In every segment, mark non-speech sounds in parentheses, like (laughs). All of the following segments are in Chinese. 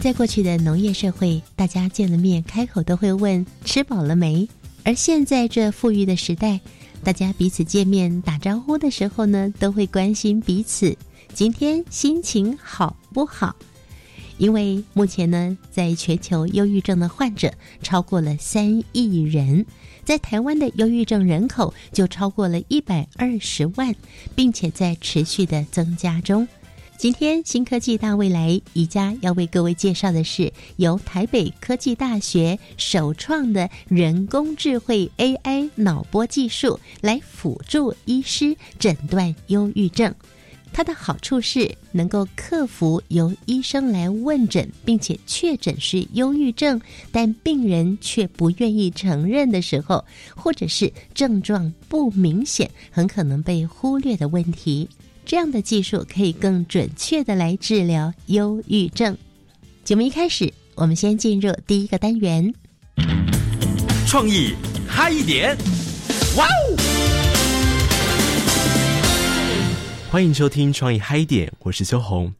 在过去的农业社会，大家见了面开口都会问吃饱了没。而现在这富裕的时代，大家彼此见面打招呼的时候呢，都会关心彼此今天心情好不好。因为目前呢，在全球忧郁症的患者超过了三亿人，在台湾的忧郁症人口就超过了一百二十万，并且在持续的增加中。今天新科技大未来宜家要为各位介绍的是由台北科技大学首创的人工智慧 AI 脑波技术，来辅助医师诊断忧郁症。它的好处是能够克服由医生来问诊，并且确诊是忧郁症，但病人却不愿意承认的时候，或者是症状不明显，很可能被忽略的问题。这样的技术可以更准确的来治疗忧郁症。节目一开始，我们先进入第一个单元，创意嗨一点，哇哦！欢迎收听创意嗨一点，我是修红。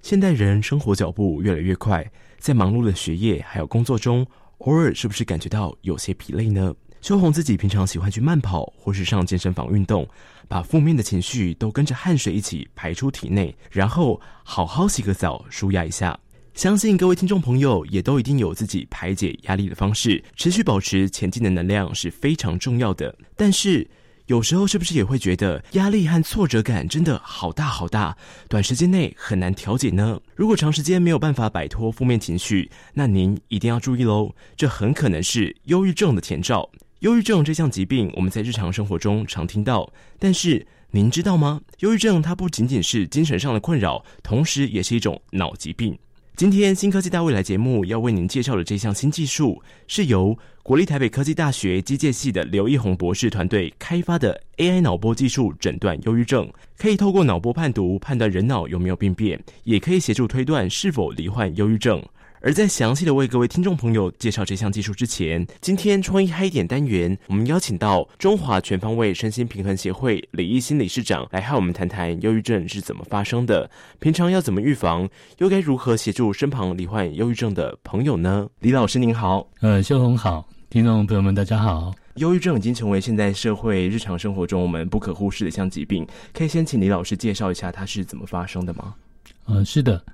现代人生活脚步越来越快，在忙碌的学业还有工作中，偶尔是不是感觉到有些疲累呢？修红自己平常喜欢去慢跑，或是上健身房运动，把负面的情绪都跟着汗水一起排出体内，然后好好洗个澡，舒压一下。相信各位听众朋友也都一定有自己排解压力的方式，持续保持前进的能量是非常重要的。但是有时候是不是也会觉得压力和挫折感真的好大好大，短时间内很难调节呢？如果长时间没有办法摆脱负面情绪，那您一定要注意喽，这很可能是忧郁症的前兆。忧郁症这项疾病，我们在日常生活中常听到，但是您知道吗？忧郁症它不仅仅是精神上的困扰，同时也是一种脑疾病。今天新科技大未来节目要为您介绍的这项新技术，是由国立台北科技大学机械系的刘义宏博士团队开发的 AI 脑波技术，诊断忧郁症，可以透过脑波判读判断人脑有没有病变，也可以协助推断是否罹患忧郁症。而在详细的为各位听众朋友介绍这项技术之前，今天创意嗨点单元，我们邀请到中华全方位身心平衡协会李一新理事长来和我们谈谈忧郁症是怎么发生的，平常要怎么预防，又该如何协助身旁罹患忧郁症的朋友呢？李老师您好，呃，秀红好，听众朋友们大家好。忧郁症已经成为现在社会日常生活中我们不可忽视的一项疾病，可以先请李老师介绍一下它是怎么发生的吗？嗯，是的。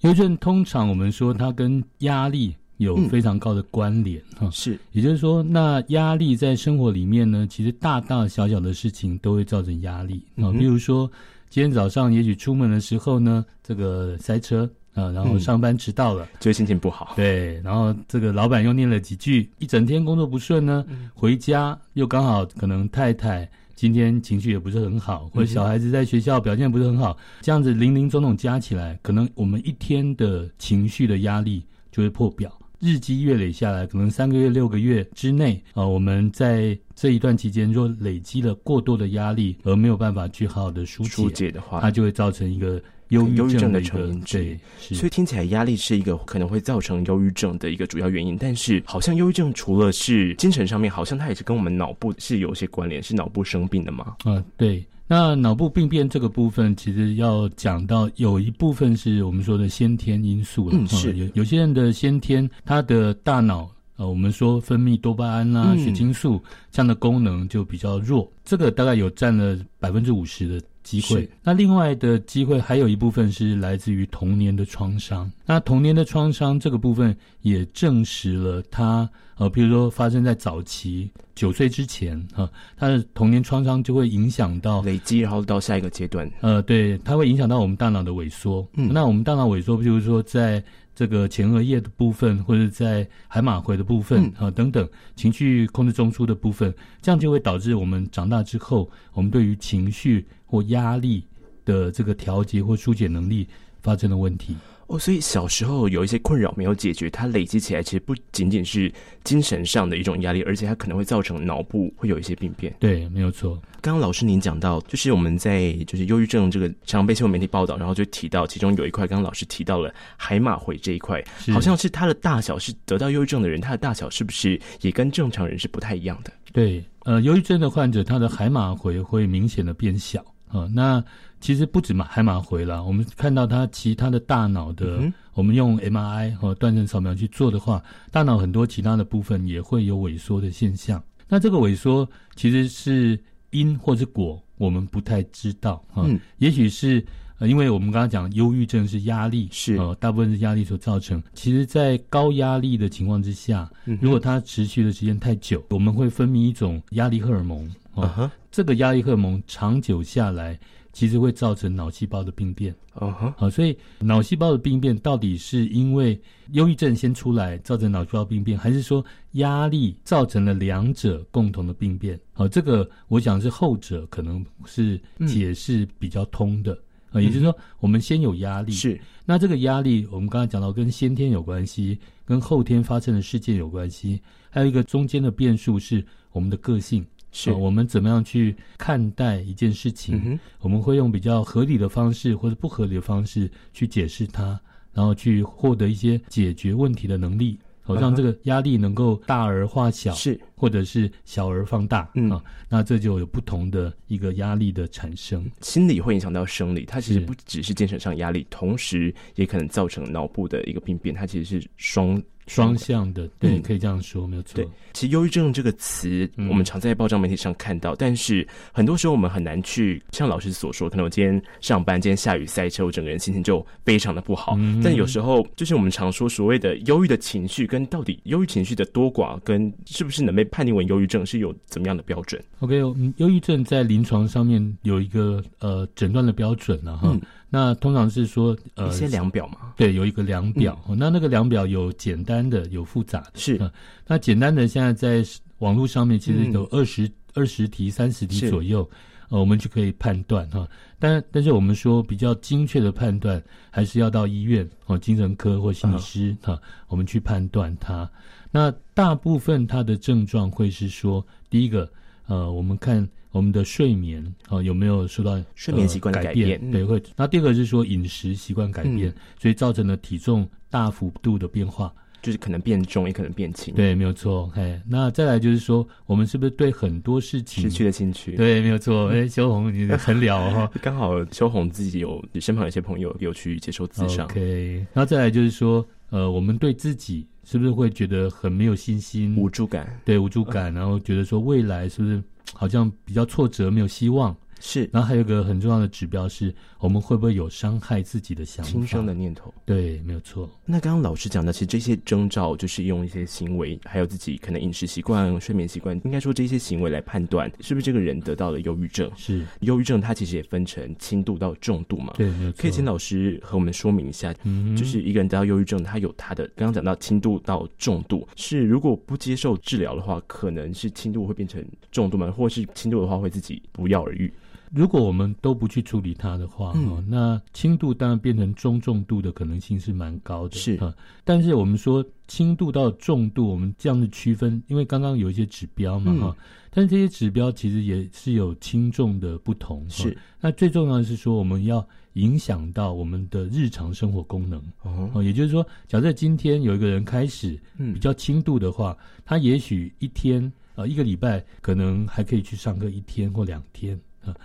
忧郁症通常我们说它跟压力有非常高的关联哈，是，也就是说，那压力在生活里面呢，其实大大小小的事情都会造成压力啊。比如说，今天早上也许出门的时候呢，这个塞车啊，然后上班迟到了，就心情不好。对，然后这个老板又念了几句，一整天工作不顺呢，回家又刚好可能太太。今天情绪也不是很好，或者小孩子在学校表现不是很好，这样子零零总总加起来，可能我们一天的情绪的压力就会破表。日积月累下来，可能三个月、六个月之内，啊，我们在这一段期间若累积了过多的压力，而没有办法去好好的疏解的话，它就会造成一个。忧郁症的成因之一，所以听起来压力是一个可能会造成忧郁症的一个主要原因。但是，好像忧郁症除了是精神上面，好像它也是跟我们脑部是有些关联，是脑部生病的吗？啊，对。那脑部病变这个部分，其实要讲到有一部分是我们说的先天因素了。嗯，是有有些人的先天，他的大脑呃，我们说分泌多巴胺啦、血清素这样的功能就比较弱，这个大概有占了百分之五十的。机会，那另外的机会还有一部分是来自于童年的创伤。那童年的创伤这个部分也证实了他，呃，比如说发生在早期九岁之前，哈，他的童年创伤就会影响到累积，然后到下一个阶段。呃，对，它会影响到我们大脑的萎缩。嗯，那我们大脑萎缩，比如说在。这个前额叶的部分，或者在海马回的部分啊等等，情绪控制中枢的部分，这样就会导致我们长大之后，我们对于情绪或压力的这个调节或疏解能力发生了问题。哦，所以小时候有一些困扰没有解决，它累积起来，其实不仅仅是精神上的一种压力，而且它可能会造成脑部会有一些病变。对，没有错。刚刚老师您讲到，就是我们在就是忧郁症这个常被新闻媒体报道，然后就提到其中有一块，刚刚老师提到了海马回这一块，好像是它的大小是得到忧郁症的人，它的大小是不是也跟正常人是不太一样的？对，呃，忧郁症的患者，他的海马回会明显的变小啊。那其实不止马，海马回了，我们看到它其他的大脑的，我们用 MRI 和断层扫描去做的话，大脑很多其他的部分也会有萎缩的现象。那这个萎缩其实是因或是果，我们不太知道啊。也许是呃，因为我们刚刚讲忧郁症是压力，是呃，大部分是压力所造成。其实，在高压力的情况之下，如果它持续的时间太久，我们会分泌一种压力荷尔蒙啊。这个压力荷尔蒙长久下来。其实会造成脑细胞的病变，哦哈，好，所以脑细胞的病变到底是因为忧郁症先出来造成脑细胞病变，还是说压力造成了两者共同的病变？好，这个我想是后者可能是解释比较通的啊，也就是说，我们先有压力，是那这个压力，我们刚才讲到跟先天有关系，跟后天发生的事件有关系，还有一个中间的变数是我们的个性。是我们怎么样去看待一件事情？我们会用比较合理的方式或者不合理的方式去解释它，然后去获得一些解决问题的能力，好让这个压力能够大而化小，是或者是小而放大啊。那这就有不同的一个压力的产生。心理会影响到生理，它其实不只是精神上压力，同时也可能造成脑部的一个病变，它其实是双。双向的，对，可以这样说，没有错。对，其实忧郁症这个词，我们常在报章媒体上看到，但是很多时候我们很难去像老师所说，可能我今天上班，今天下雨塞车，我整个人心情就非常的不好。但有时候，就是我们常说所谓的忧郁的情绪，跟到底忧郁情绪的多寡，跟是不是能被判定为忧郁症，是有怎么样的标准？OK，忧郁症在临床上面有一个呃诊断的标准了哈。那通常是说，呃，一些量表嘛，对，有一个量表。那那个量表有简单的，有复杂的。是，那简单的现在在网络上面其实有二十二十题、三十题左右，呃，我们就可以判断哈。但但是我们说比较精确的判断，还是要到医院哦，精神科或心理师哈，我们去判断它。那大部分它的症状会是说，第一个，呃，我们看。我们的睡眠啊有没有受到睡眠习惯改变？对，会。那第二个是说饮食习惯改变，所以造成了体重大幅度的变化，就是可能变重，也可能变轻。对，没有错。哎，那再来就是说，我们是不是对很多事情失去了兴趣？对，没有错。哎，修红你很了 (laughs) 哈，刚好修红自己有身旁有些朋友有去接受自伤。OK，然后再来就是说，呃，我们对自己是不是会觉得很没有信心、无助感？对，无助感，然后觉得说未来是不是？好像比较挫折，没有希望。是，然后还有一个很重要的指标是，我们会不会有伤害自己的想法、轻生的念头？对，没有错。那刚刚老师讲的，其实这些征兆就是用一些行为，还有自己可能饮食习惯、睡眠习惯，应该说这些行为来判断是不是这个人得到了忧郁症。是，忧郁症它其实也分成轻度到重度嘛。对，没有错。可以请老师和我们说明一下，就是一个人得到忧郁症，他有他的刚刚讲到轻度到重度，是如果不接受治疗的话，可能是轻度会变成重度嘛？或是轻度的话会自己不药而愈？如果我们都不去处理它的话，哈，那轻度当然变成中重度的可能性是蛮高的，是啊。但是我们说轻度到重度，我们这样的区分，因为刚刚有一些指标嘛，哈。但是这些指标其实也是有轻重的不同，是。那最重要的是说，我们要影响到我们的日常生活功能，哦，也就是说，假设今天有一个人开始比较轻度的话，他也许一天呃一个礼拜可能还可以去上课一天或两天啊。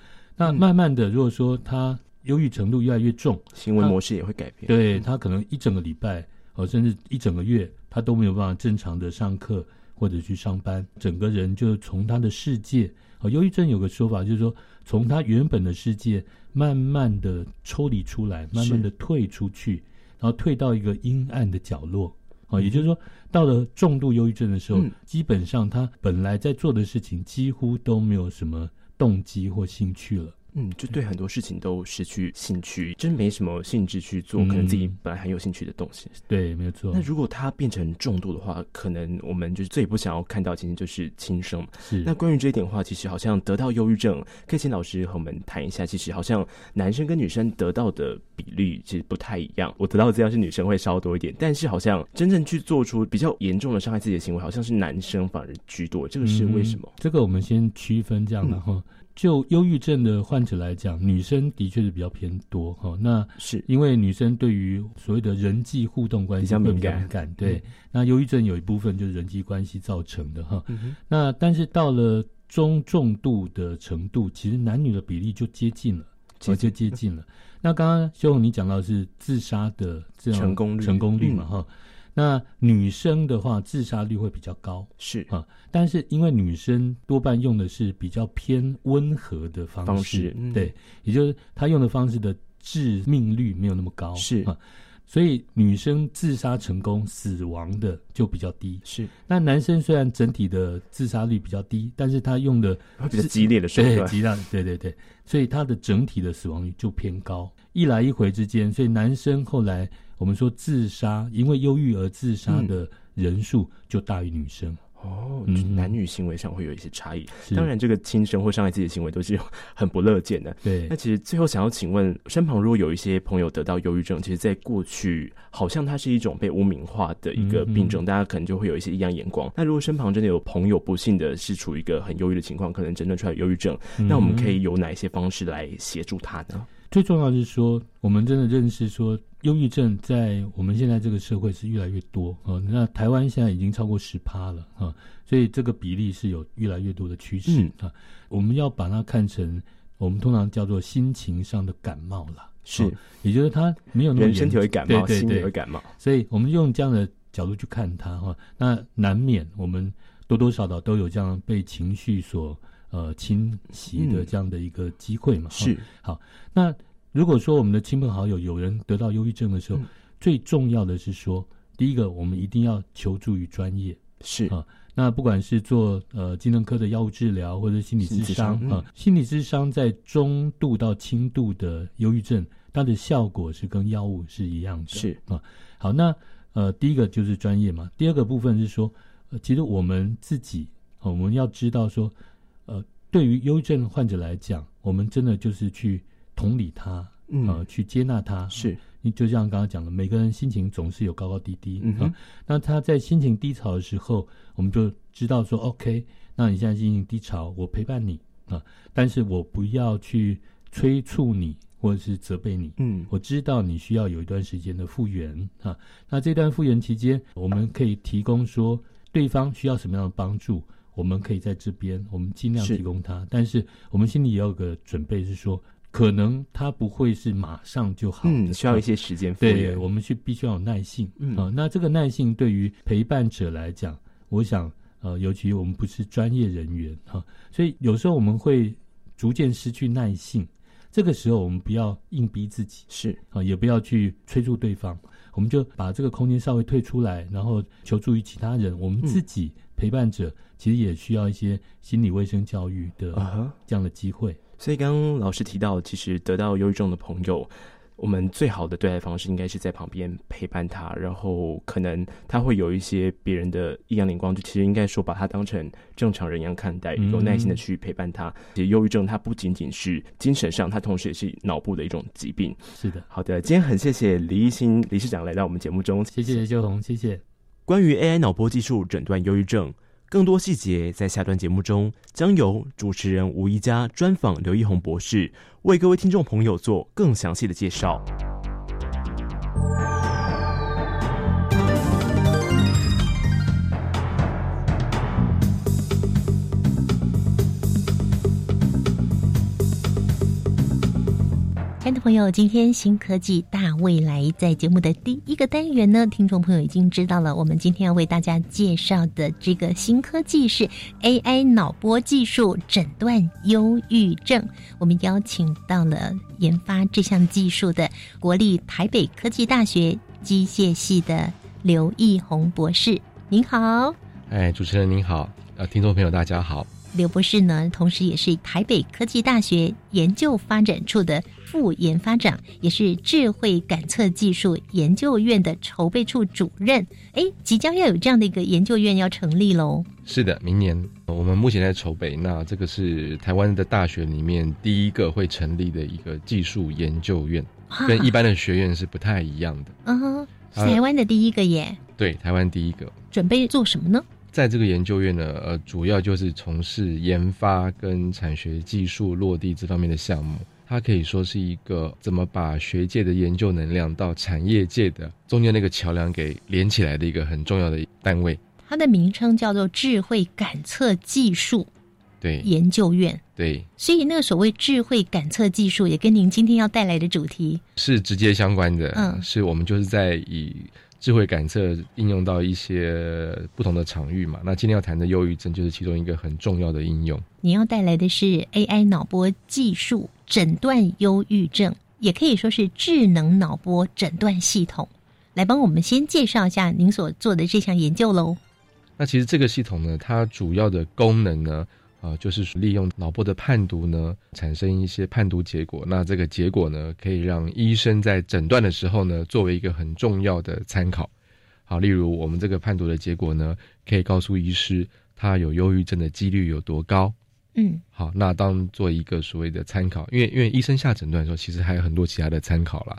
那慢慢的，如果说他忧郁程度越来越重，行为模式也会改变。对他可能一整个礼拜，哦，甚至一整个月，他都没有办法正常的上课或者去上班，整个人就从他的世界，哦，忧郁症有个说法就是说，从他原本的世界慢慢的抽离出来，慢慢的退出去，然后退到一个阴暗的角落，哦，也就是说，到了重度忧郁症的时候，基本上他本来在做的事情几乎都没有什么。动机或兴趣了，嗯，就对很多事情都失去兴趣，真没什么兴致去做，可能自己本来很有兴趣的东西。对，没有错。那如果它变成重度的话，可能我们就是最不想要看到，其实就是轻生。是。那关于这一点的话，其实好像得到忧郁症，可以请老师和我们谈一下。其实好像男生跟女生得到的比率其实不太一样。我得到的资料是女生会稍多一点，但是好像真正去做出比较严重的伤害自己的行为，好像是男生反而居多。这个是为什么？这个我们先区分这样的哈。就忧郁症的患者来讲，女生的确是比较偏多哈。那是因为女生对于所谓的人际互动关系比较敏感，对。那忧郁症有一部分就是人际关系造成的哈。那但是到了中重度的程度，其实男女的比例就接近了，就接近了。那刚刚修红你讲到是自杀的这样成功率成功率嘛哈。那女生的话，自杀率会比较高，是。啊，但是因为女生多半用的是比较偏温和的方式，对，也就是她用的方式的致命率没有那么高，是。啊，所以女生自杀成功死亡的就比较低，是。那男生虽然整体的自杀率比较低，但是他用的比较激烈的手段，激烈，对对对，所以他的整体的死亡率就偏高，一来一回之间，所以男生后来。我们说自杀，因为忧郁而自杀的人数就大于女生。哦，男女行为上会有一些差异。当然，这个轻生或伤害自己的行为都是很不乐见的。对。那其实最后想要请问，身旁如果有一些朋友得到忧郁症，其实，在过去好像它是一种被污名化的一个病症，大家可能就会有一些异样眼光。那如果身旁真的有朋友不幸的是处于一个很忧郁的情况，可能诊断出来忧郁症，那我们可以有哪一些方式来协助他呢？最重要是说，我们真的认识说，忧郁症在我们现在这个社会是越来越多啊。那台湾现在已经超过十趴了啊，所以这个比例是有越来越多的趋势啊。我们要把它看成，我们通常叫做心情上的感冒了，是，也就是它没有那么身体会感冒，心理会感冒，所以我们用这样的角度去看它哈，那难免我们多多少少都有这样被情绪所。呃，侵袭的这样的一个机会嘛，是好。那如果说我们的亲朋好友有人得到忧郁症的时候，最重要的是说，第一个，我们一定要求助于专业，是啊。那不管是做呃精神科的药物治疗，或者心理咨商啊，心理咨商在中度到轻度的忧郁症，它的效果是跟药物是一样的，是啊。好，那呃，第一个就是专业嘛，第二个部分是说，呃，其实我们自己，我们要知道说。呃，对于忧郁症患者来讲，我们真的就是去同理他，呃，去接纳他。是，你就像刚刚讲的，每个人心情总是有高高低低啊。那他在心情低潮的时候，我们就知道说，OK，那你现在心情低潮，我陪伴你啊，但是我不要去催促你或者是责备你。嗯，我知道你需要有一段时间的复原啊。那这段复原期间，我们可以提供说对方需要什么样的帮助。我们可以在这边，我们尽量提供他，但是我们心里也有个准备，是说可能他不会是马上就好，嗯，需要一些时间。对，我们去必须要有耐性，嗯。啊，那这个耐性对于陪伴者来讲，我想，呃，尤其我们不是专业人员哈，所以有时候我们会逐渐失去耐性。这个时候，我们不要硬逼自己，是。啊，也不要去催促对方，我们就把这个空间稍微退出来，然后求助于其他人，我们自己陪伴者。其实也需要一些心理卫生教育的这样的机会。所以刚刚老师提到，其实得到忧郁症的朋友，我们最好的对待方式应该是在旁边陪伴他，然后可能他会有一些别人的异样眼光，就其实应该说把他当成正常人一样看待，有耐心的去陪伴他。其实忧郁症它不仅仅是精神上，它同时也是脑部的一种疾病。是的，好的，今天很谢谢李一新理事长来到我们节目中，谢谢邱红，谢谢。关于 AI 脑波技术诊断忧郁症。更多细节在下段节目中将由主持人吴一佳专访刘一红博士，为各位听众朋友做更详细的介绍。听众朋友，今天新科技大未来在节目的第一个单元呢，听众朋友已经知道了。我们今天要为大家介绍的这个新科技是 AI 脑波技术诊断忧郁症。我们邀请到了研发这项技术的国立台北科技大学机械系的刘义宏博士。您好，哎，主持人您好，呃，听众朋友大家好。刘博士呢，同时也是台北科技大学研究发展处的副研发长，也是智慧感测技术研究院的筹备处主任。哎，即将要有这样的一个研究院要成立喽。是的，明年我们目前在筹备。那这个是台湾的大学里面第一个会成立的一个技术研究院，跟一般的学院是不太一样的。嗯哼，是台湾的第一个耶。对，台湾第一个。准备做什么呢？在这个研究院呢，呃，主要就是从事研发跟产学技术落地这方面的项目。它可以说是一个怎么把学界的研究能量到产业界的中间那个桥梁给连起来的一个很重要的单位。它的名称叫做智慧感测技术对研究院。对，所以那个所谓智慧感测技术，也跟您今天要带来的主题是直接相关的。嗯，是我们就是在以。智慧感测应用到一些不同的场域嘛？那今天要谈的忧郁症就是其中一个很重要的应用。你要带来的是 AI 脑波技术诊断忧郁症，也可以说是智能脑波诊断系统，来帮我们先介绍一下您所做的这项研究喽。那其实这个系统呢，它主要的功能呢？啊，就是利用脑波的判读呢，产生一些判读结果。那这个结果呢，可以让医生在诊断的时候呢，作为一个很重要的参考。好，例如我们这个判读的结果呢，可以告诉医师他有忧郁症的几率有多高。嗯，好，那当做一个所谓的参考，因为因为医生下诊断的时候，其实还有很多其他的参考啦，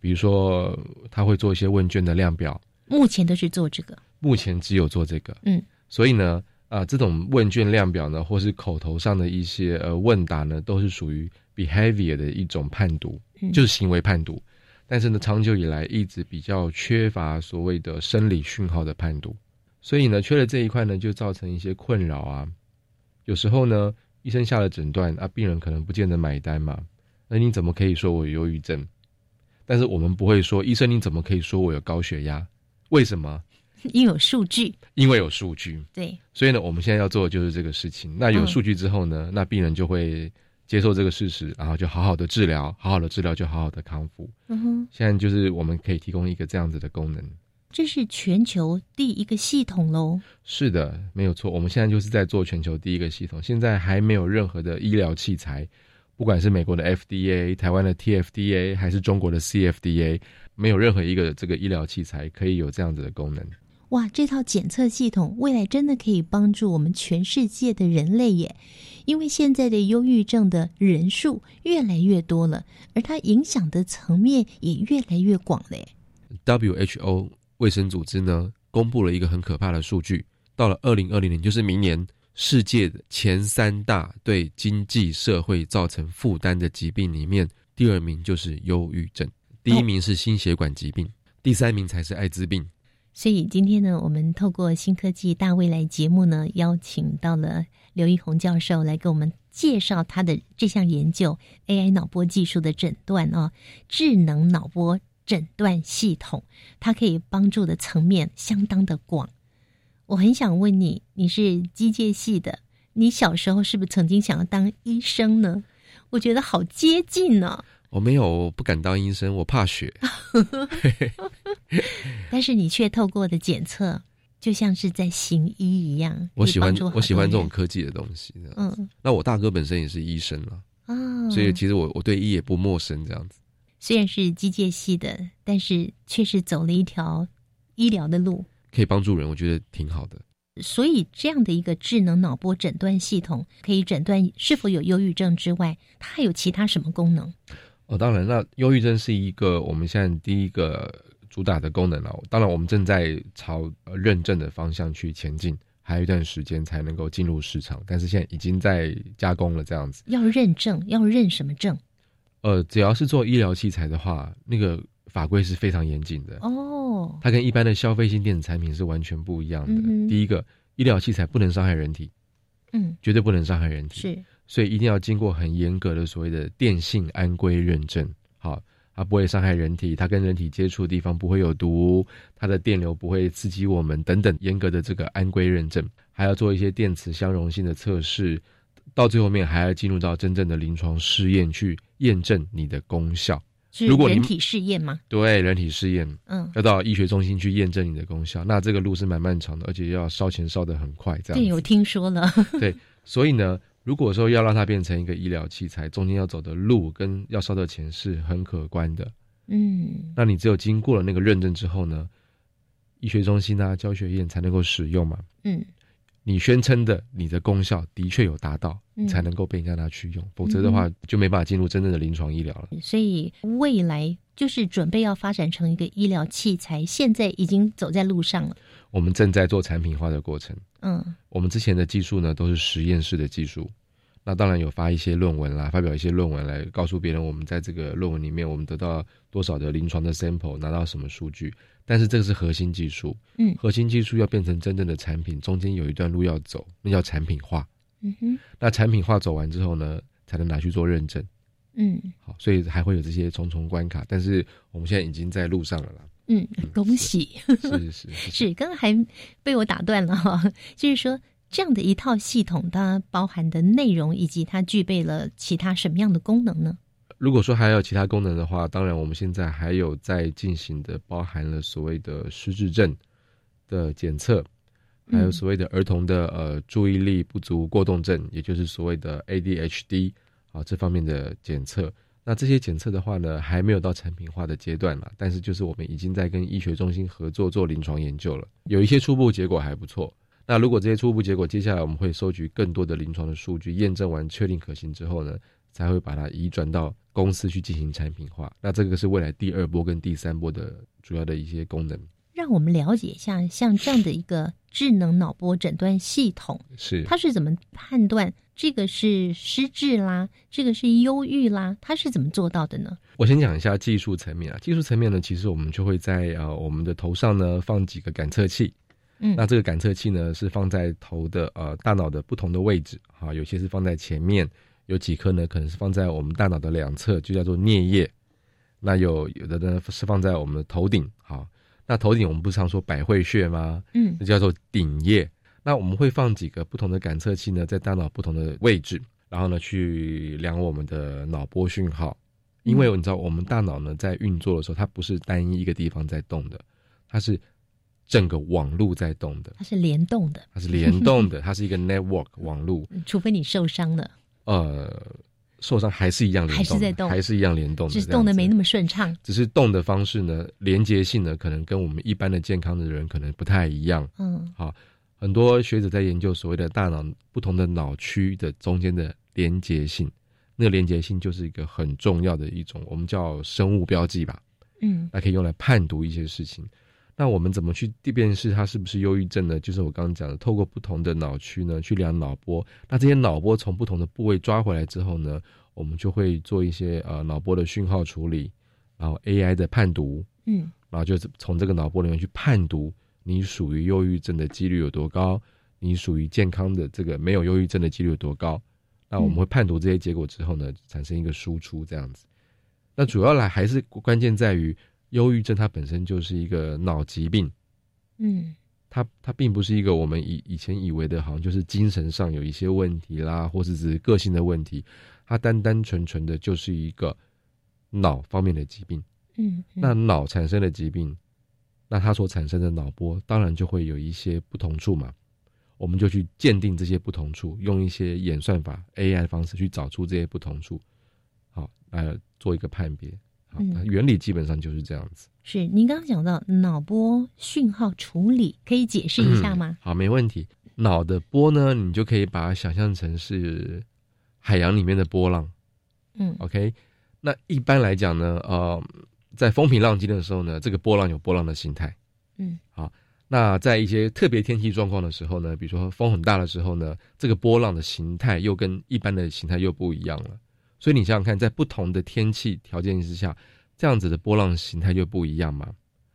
比如说他会做一些问卷的量表。目前都是做这个。目前只有做这个。嗯，所以呢。啊，这种问卷量表呢，或是口头上的一些呃问答呢，都是属于 behavior 的一种判读，就是行为判读。但是呢，长久以来一直比较缺乏所谓的生理讯号的判读，所以呢，缺了这一块呢，就造成一些困扰啊。有时候呢，医生下了诊断啊，病人可能不见得买单嘛。那你怎么可以说我有忧郁症？但是我们不会说，医生你怎么可以说我有高血压？为什么？(laughs) 因为有数据，因为有数据，对，所以呢，我们现在要做的就是这个事情。那有数据之后呢，那病人就会接受这个事实，然后就好好的治疗，好好的治疗就好好的康复。嗯哼，现在就是我们可以提供一个这样子的功能。这是全球第一个系统喽？是的，没有错。我们现在就是在做全球第一个系统，现在还没有任何的医疗器材，不管是美国的 FDA、台湾的 TFDA 还是中国的 CFDA，没有任何一个这个医疗器材可以有这样子的功能。哇，这套检测系统未来真的可以帮助我们全世界的人类耶！因为现在的忧郁症的人数越来越多了，而它影响的层面也越来越广嘞。WHO 卫生组织呢，公布了一个很可怕的数据：到了二零二零年，就是明年，世界的前三大对经济社会造成负担的疾病里面，第二名就是忧郁症，第一名是心血管疾病，第三名才是艾滋病。所以今天呢，我们透过新科技大未来节目呢，邀请到了刘一红教授来给我们介绍他的这项研究 AI 脑波技术的诊断啊，智能脑波诊断系统，它可以帮助的层面相当的广。我很想问你，你是机械系的，你小时候是不是曾经想要当医生呢？我觉得好接近呢。我没有不敢当医生，我怕血。(laughs) 但是你却透过的检测，就像是在行医一样。我喜欢我喜欢这种科技的东西。嗯，那我大哥本身也是医生了啊，所以其实我我对医也不陌生。这样子，虽然是机械系的，但是却是走了一条医疗的路，可以帮助人，我觉得挺好的。所以，这样的一个智能脑波诊断系统，可以诊断是否有忧郁症之外，它还有其他什么功能？哦，当然，那忧郁症是一个我们现在第一个主打的功能了。当然，我们正在朝认证的方向去前进，还有一段时间才能够进入市场。但是现在已经在加工了，这样子。要认证，要认什么证？呃，只要是做医疗器材的话，那个法规是非常严谨的哦。它跟一般的消费性电子产品是完全不一样的。第一个，医疗器材不能伤害人体，嗯，绝对不能伤害人体。是。所以一定要经过很严格的所谓的电信安规认证，好，它不会伤害人体，它跟人体接触的地方不会有毒，它的电流不会刺激我们等等严格的这个安规认证，还要做一些电磁相容性的测试，到最后面还要进入到真正的临床试验去验证你的功效。如果人体试验吗？对，人体试验，嗯，要到医学中心去验证你的功效，那这个路是蛮漫长的，而且要烧钱烧得很快，这样。对，我听说了。对。所以呢，如果说要让它变成一个医疗器材，中间要走的路跟要烧的钱是很可观的。嗯，那你只有经过了那个认证之后呢，医学中心啊、教学院才能够使用嘛。嗯，你宣称的你的功效的确有达到，嗯才能够被人家拿去用，否则的话就没办法进入真正的临床医疗了。所以未来就是准备要发展成一个医疗器材，现在已经走在路上了。我们正在做产品化的过程。嗯我们之前的技术呢，都是实验室的技术。那当然有发一些论文啦，发表一些论文来告诉别人，我们在这个论文里面，我们得到多少的临床的 sample，拿到什么数据。但是这个是核心技术，嗯核心技术要变成真正的产品，中间有一段路要走，那叫产品化。嗯哼那产品化走完之后呢，才能拿去做认证。嗯好，所以还会有这些重重关卡，但是我们现在已经在路上了啦。嗯，恭喜！是是是 (laughs) 刚刚还被我打断了哈，(laughs) 就是说这样的一套系统，它包含的内容以及它具备了其他什么样的功能呢？如果说还有其他功能的话，当然我们现在还有在进行的，包含了所谓的失智症的检测，还有所谓的儿童的呃注意力不足过动症，也就是所谓的 ADHD 啊这方面的检测。那这些检测的话呢，还没有到产品化的阶段嘛，但是就是我们已经在跟医学中心合作做临床研究了，有一些初步结果还不错。那如果这些初步结果，接下来我们会收集更多的临床的数据，验证完确定可行之后呢，才会把它移转到公司去进行产品化。那这个是未来第二波跟第三波的主要的一些功能。让我们了解一下，像这样的一个智能脑波诊断系统，是它是怎么判断这个是失智啦，这个是忧郁啦，它是怎么做到的呢？我先讲一下技术层面啊，技术层面呢，其实我们就会在呃我们的头上呢放几个感测器。嗯那这个感测器呢是放在头的呃大脑的不同的位置，啊、有些是放在前面，有几颗呢可能是放在我们大脑的两侧，就叫做颞叶。那有有的呢是放在我们的头顶，好，那头顶我们不是常说百会穴吗？嗯那叫做顶叶。那我们会放几个不同的感测器呢，在大脑不同的位置，然后呢去量我们的脑波讯号。因为你知道，我们大脑呢在运作的时候，它不是单一一个地方在动的，它是整个网路在动的，它是联动的，它是联动的，(laughs) 它是一个 network 网路。嗯除非你受伤了，呃，受伤还是一样联动的，还是在动还是一样联动的，只是动的没那么，么顺畅。只是动的方式呢，连接性呢，可能跟我们一般的健康的人可能不太一样。嗯很多学者在研究所谓的大脑不同的脑区的中间的连接性，那个连接性就是一个很重要的一种，我们叫生物标记吧，嗯那可以用来判读一些事情。那我们怎么去辨识它是不是忧郁症呢？就是我刚刚讲的，透过不同的脑区呢去量脑波。那这些脑波从不同的部位抓回来之后呢，我们就会做一些呃脑波的讯号处理，然后 AI 的判读，嗯然后就是从这个脑波里面去判读你属于忧郁症的几率有多高，你属于健康的这个没有忧郁症的几率有多高。那我们会判读这些结果之后呢，产生一个输出这样子。那主要来还是关键在于，忧郁症它本身就是一个脑疾病，嗯它它并不是一个我们以以前以为的，好像就是精神上有一些问题啦，或是只是个性的问题，它单单纯纯的就是一个脑方面的疾病。嗯，那脑产生的疾病，那它所产生的脑波，当然就会有一些不同处嘛。我们就去鉴定这些不同处，用一些演算法 AI 的方式去找出这些不同处，好，来做一个判别。好，嗯原理基本上就是这样子。是您刚刚讲到脑波讯号处理，可以解释一下吗？好，没问题。脑的波呢，你就可以把它想象成是海洋里面的波浪。嗯 OK，那一般来讲呢，呃，在风平浪静的时候呢，这个波浪有波浪的形态。嗯，好。那在一些特别天气状况的时候呢，比如说风很大的时候呢，这个波浪的形态又跟一般的形态又不一样了。所以你想想看，在不同的天气条件之下，这样子的波浪形态就不一样嘛。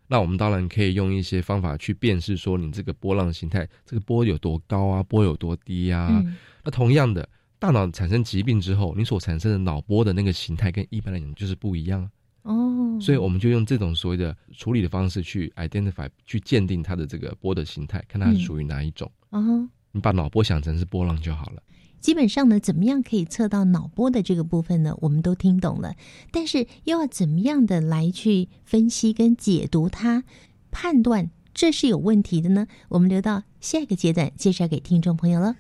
那我们当然可以用一些方法去辨识说你这个波浪形态，这个波有多高啊，波有多低啊。嗯那同样的，大脑产生疾病之后，你所产生的脑波的那个形态跟一般来讲就是不一样啊。哦，所以我们就用这种所谓的处理的方式去 identify，去鉴定它的这个波的形态，看它是属于哪一种。哦，你把脑波想成是波浪就好了。基本上呢，怎么样可以测到脑波的这个部分呢？我们都听懂了，但是又要怎么样的来去分析跟解读它，判断这是有问题的呢？我们留到下一个阶段介绍给听众朋友了。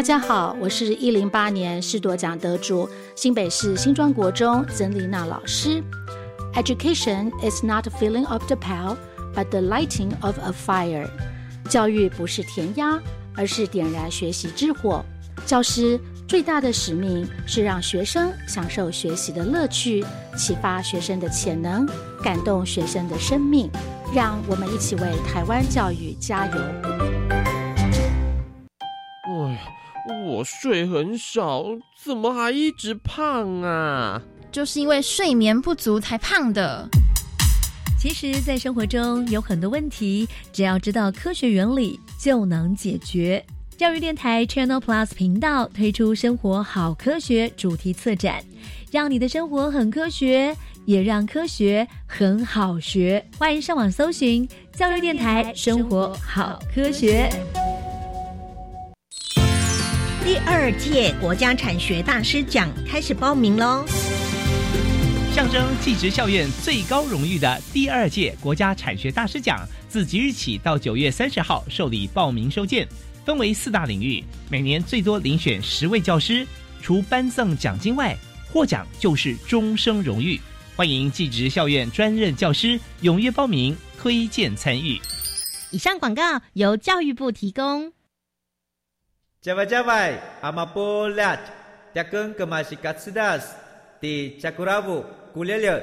大家好，我是一零八年士多奖得主新北市新庄国中曾丽娜老师。Education is not filling of the pail, but the lighting of a fire。教育不是填鸭，而是点燃学习之火。教师最大的使命是让学生享受学习的乐趣，启发学生的潜能，感动学生的生命。让我们一起为台湾教育加油！哎，我睡很少，怎么还一直胖啊？就是因为睡眠不足才胖的。其实，在生活中有很多问题，只要知道科学原理就能解决。教育电台 Channel Plus 频道推出“生活好科学”主题策展，让你的生活很科学。也让科学很好学，欢迎上网搜寻教育电台，生活好科学。第二届国家产学大师奖开始报名喽！象征技职校院最高荣誉的第二届国家产学大师奖，自即日起到九月三十号受理报名收件，分为四大领域，每年最多遴选十位教师，除颁赠奖金外，获奖就是终生荣誉。欢迎技职校院专任教师踊跃报名，推荐参与。以上广告由教育部提供。加外加外，阿玛波拉，扎根格玛西卡斯达斯，迪加古拉布古列列。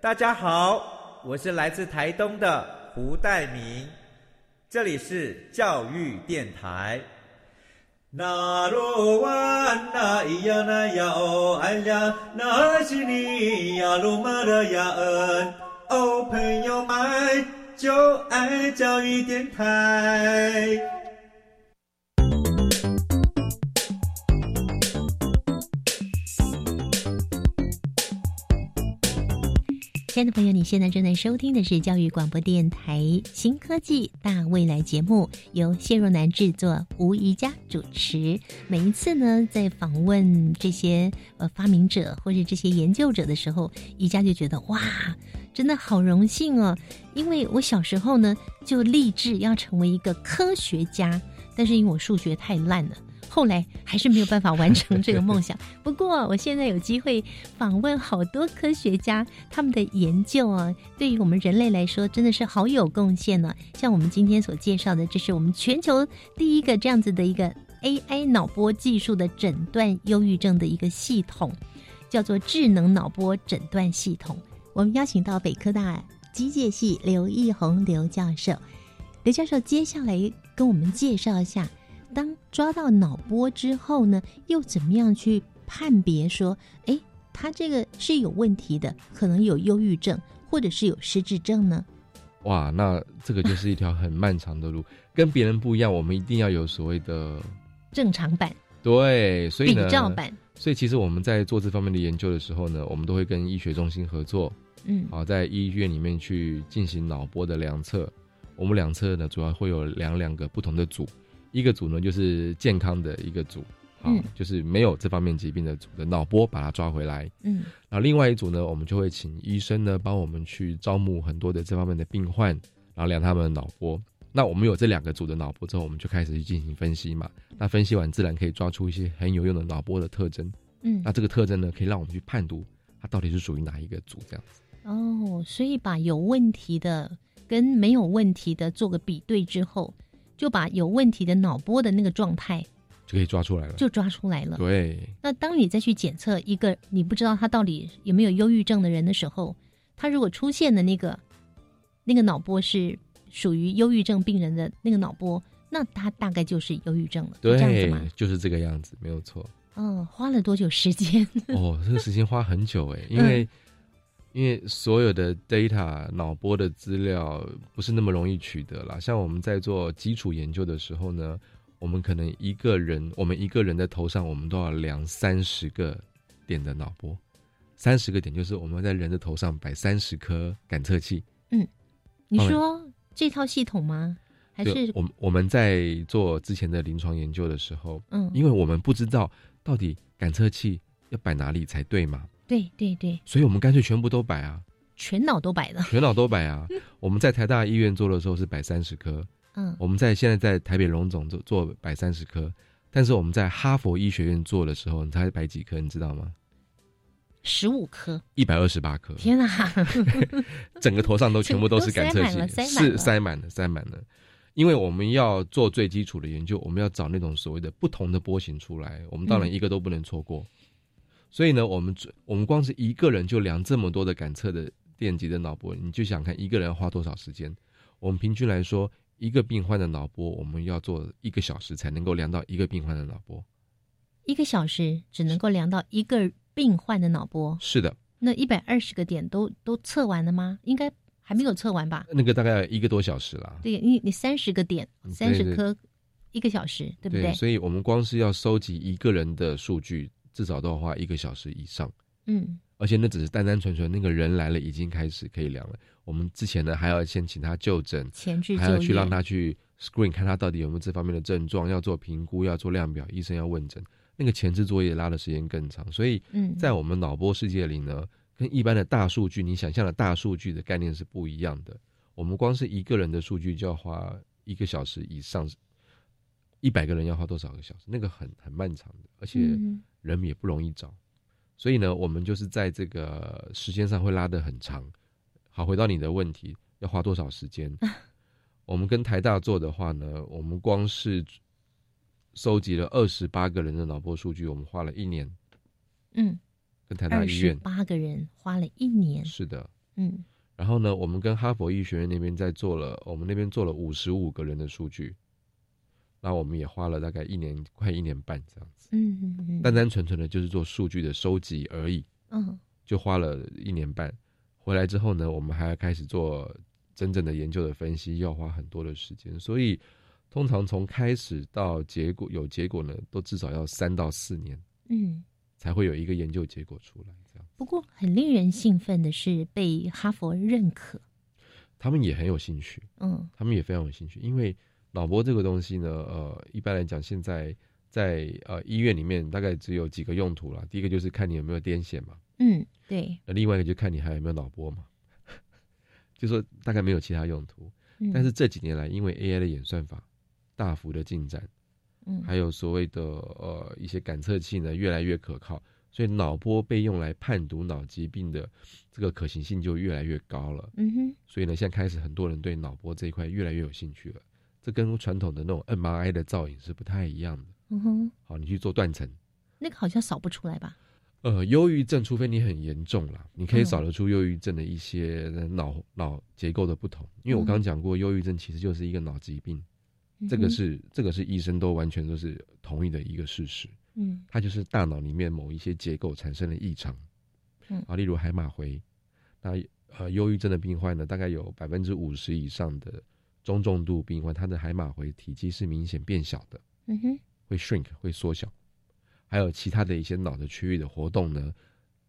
大家好，我是来自台东的胡代明，这里是教育电台。那罗哇那咿呀那呀哦哎呀，那是你呀鲁玛的呀恩哦，朋友们就爱教育电台。亲爱的朋友，你现在正在收听的是教育广播电台新科技大未来节目，由谢若楠制作，吴瑜佳主持。每一次呢，在访问这些呃发明者或者这些研究者的时候，宜佳就觉得哇，真的好荣幸哦！因为我小时候呢就立志要成为一个科学家，但是因为我数学太烂了。后来还是没有办法完成这个梦想。(laughs) 不过，我现在有机会访问好多科学家，他们的研究啊，对于我们人类来说真的是好有贡献呢。像我们今天所介绍的，这是我们全球第一个这样子的一个 AI 脑波技术的诊断忧郁症的一个系统，叫做智能脑波诊断系统。我们邀请到北科大机械系刘义宏刘教授，刘教授接下来跟我们介绍一下。当抓到脑波之后呢，又怎么样去判别说，哎，他这个是有问题的，可能有忧郁症，或者是有失智症呢？哇，那这个就是一条很漫长的路，(laughs) 跟别人不一样，我们一定要有所谓的正常版，对，所以比照版。所以其实我们在做这方面的研究的时候呢，我们都会跟医学中心合作，嗯，啊，在医院里面去进行脑波的量测。我们量测呢，主要会有两两个不同的组。一个组呢，就是健康的一个组，啊，就是没有这方面疾病的组的脑波，把它抓回来。嗯，然后另外一组呢，我们就会请医生呢帮我们去招募很多的这方面的病患，然后量他们的脑波。那我们有这两个组的脑波之后，我们就开始去进行分析嘛。那分析完，自然可以抓出一些很有用的脑波的特征。嗯，那这个特征呢，可以让我们去判读它到底是属于哪一个组这样子。哦，所以把有问题的跟没有问题的做个比对之后。就把有问题的脑波的那个状态就可以抓出来了，就抓出来了。对。那当你再去检测一个你不知道他到底有没有忧郁症的人的时候，他如果出现的那个那个脑波是属于忧郁症病人的那个脑波，那他大概就是忧郁症了。对，就是这个样子，没有错。嗯，花了多久时间？(laughs) 哦，这个时间花很久哎，因为。因为所有的 data 脑波的资料不是那么容易取得啦。像我们在做基础研究的时候呢，我们可能一个人，我们一个人的头上，我们都要量三十个点的脑波，三十个点就是我们在人的头上摆三十颗感测器。嗯，你说这套系统吗？还是我我们在做之前的临床研究的时候，嗯，因为我们不知道到底感测器要摆哪里才对嘛。对对对，所以我们干脆全部都摆啊，全脑都摆了，全脑都摆啊。(laughs) 我们在台大医院做的时候是摆三十颗，嗯，我们在现在在台北荣总做做摆三十颗，但是我们在哈佛医学院做的时候，你猜摆几颗？你知道吗？十五颗，一百二十八颗。天哪！整个头上都全部都是感测器，是塞满了，塞满了。因为我们要做最基础的研究，我们要找那种所谓的不同的波形出来，我们当然一个都不能错过。所以呢，我们我们光是一个人就量这么多的感测的电极的脑波，你就想看一个人要花多少时间？我们平均来说，一个病患的脑波，我们要做一个小时才能够量到一个病患的脑波。一个小时只能够量到一个病患的脑波。是的。那一百二十个点都都测完了吗？应该还没有测完吧？那个大概一个多小时了。对，你你三十个点，三十颗，一个小时，对不对？所以我们光是要收集一个人的数据。至少都要花一个小时以上，嗯，而且那只是单单纯纯那个人来了，已经开始可以量了。我们之前呢还要先请他就诊，前置还要去让他去 screen 看他到底有没有这方面的症状，要做评估，要做量表，医生要问诊，那个前置作业拉的时间更长。所以，在我们脑波世界里呢，跟一般的大数据，你想象的大数据的概念是不一样的。我们光是一个人的数据就要花一个小时以上。一百个人要花多少个小时？那个很很漫长的，而且人也不容易找，所以呢，我们就是在这个时间上会拉得很长。好，回到你的问题，要花多少时间？(laughs) 我们跟台大做的话呢，我们光是收集了二十八个人的脑波数据，我们花了一年。嗯，跟台大医院八个人花了一年。是的，嗯。然后呢，我们跟哈佛医学院那边在做了，我们那边做了五十五个人的数据。那我们也花了大概一年，快一年半这样子。嗯嗯嗯，单单纯纯的就是做数据的收集而已。嗯，就花了一年半。回来之后呢，我们还要开始做真正的研究的分析，要花很多的时间。所以，通常从开始到结果有结果呢，都至少要三到四年。嗯，才会有一个研究结果出来。这样。不过，很令人兴奋的是被哈佛认可。他们也很有兴趣。嗯，他们也非常有兴趣，因为。脑波这个东西呢，呃，一般来讲，现在在呃医院里面大概只有几个用途了。第一个就是看你有没有癫痫嘛，嗯，对。那另外一个就看你还有没有脑波嘛，(laughs) 就说大概没有其他用途。但是这几年来，因为 AI 的演算法大幅的进展，嗯，还有所谓的呃一些感测器呢越来越可靠，所以脑波被用来判读脑疾病的这个可行性就越来越高了。嗯哼。所以呢，现在开始很多人对脑波这一块越来越有兴趣了。这跟传统的那种 MRI 的造影是不太一样的。嗯哼，好，你去做断层，那个好像扫不出来吧？呃，忧郁症，除非你很严重了，你可以扫得出忧郁症的一些脑脑结构的不同。因为我刚刚讲过，忧郁症其实就是一个脑疾病，这个是这个是医生都完全都是同意的一个事实。嗯，它就是大脑里面某一些结构产生了异常。嗯，啊，例如海马回，那呃，忧郁症的病患呢，大概有百分之五十以上的。中重度病患，他的海马回体积是明显变小的，嗯哼，会 shrink 会缩小，还有其他的一些脑的区域的活动呢，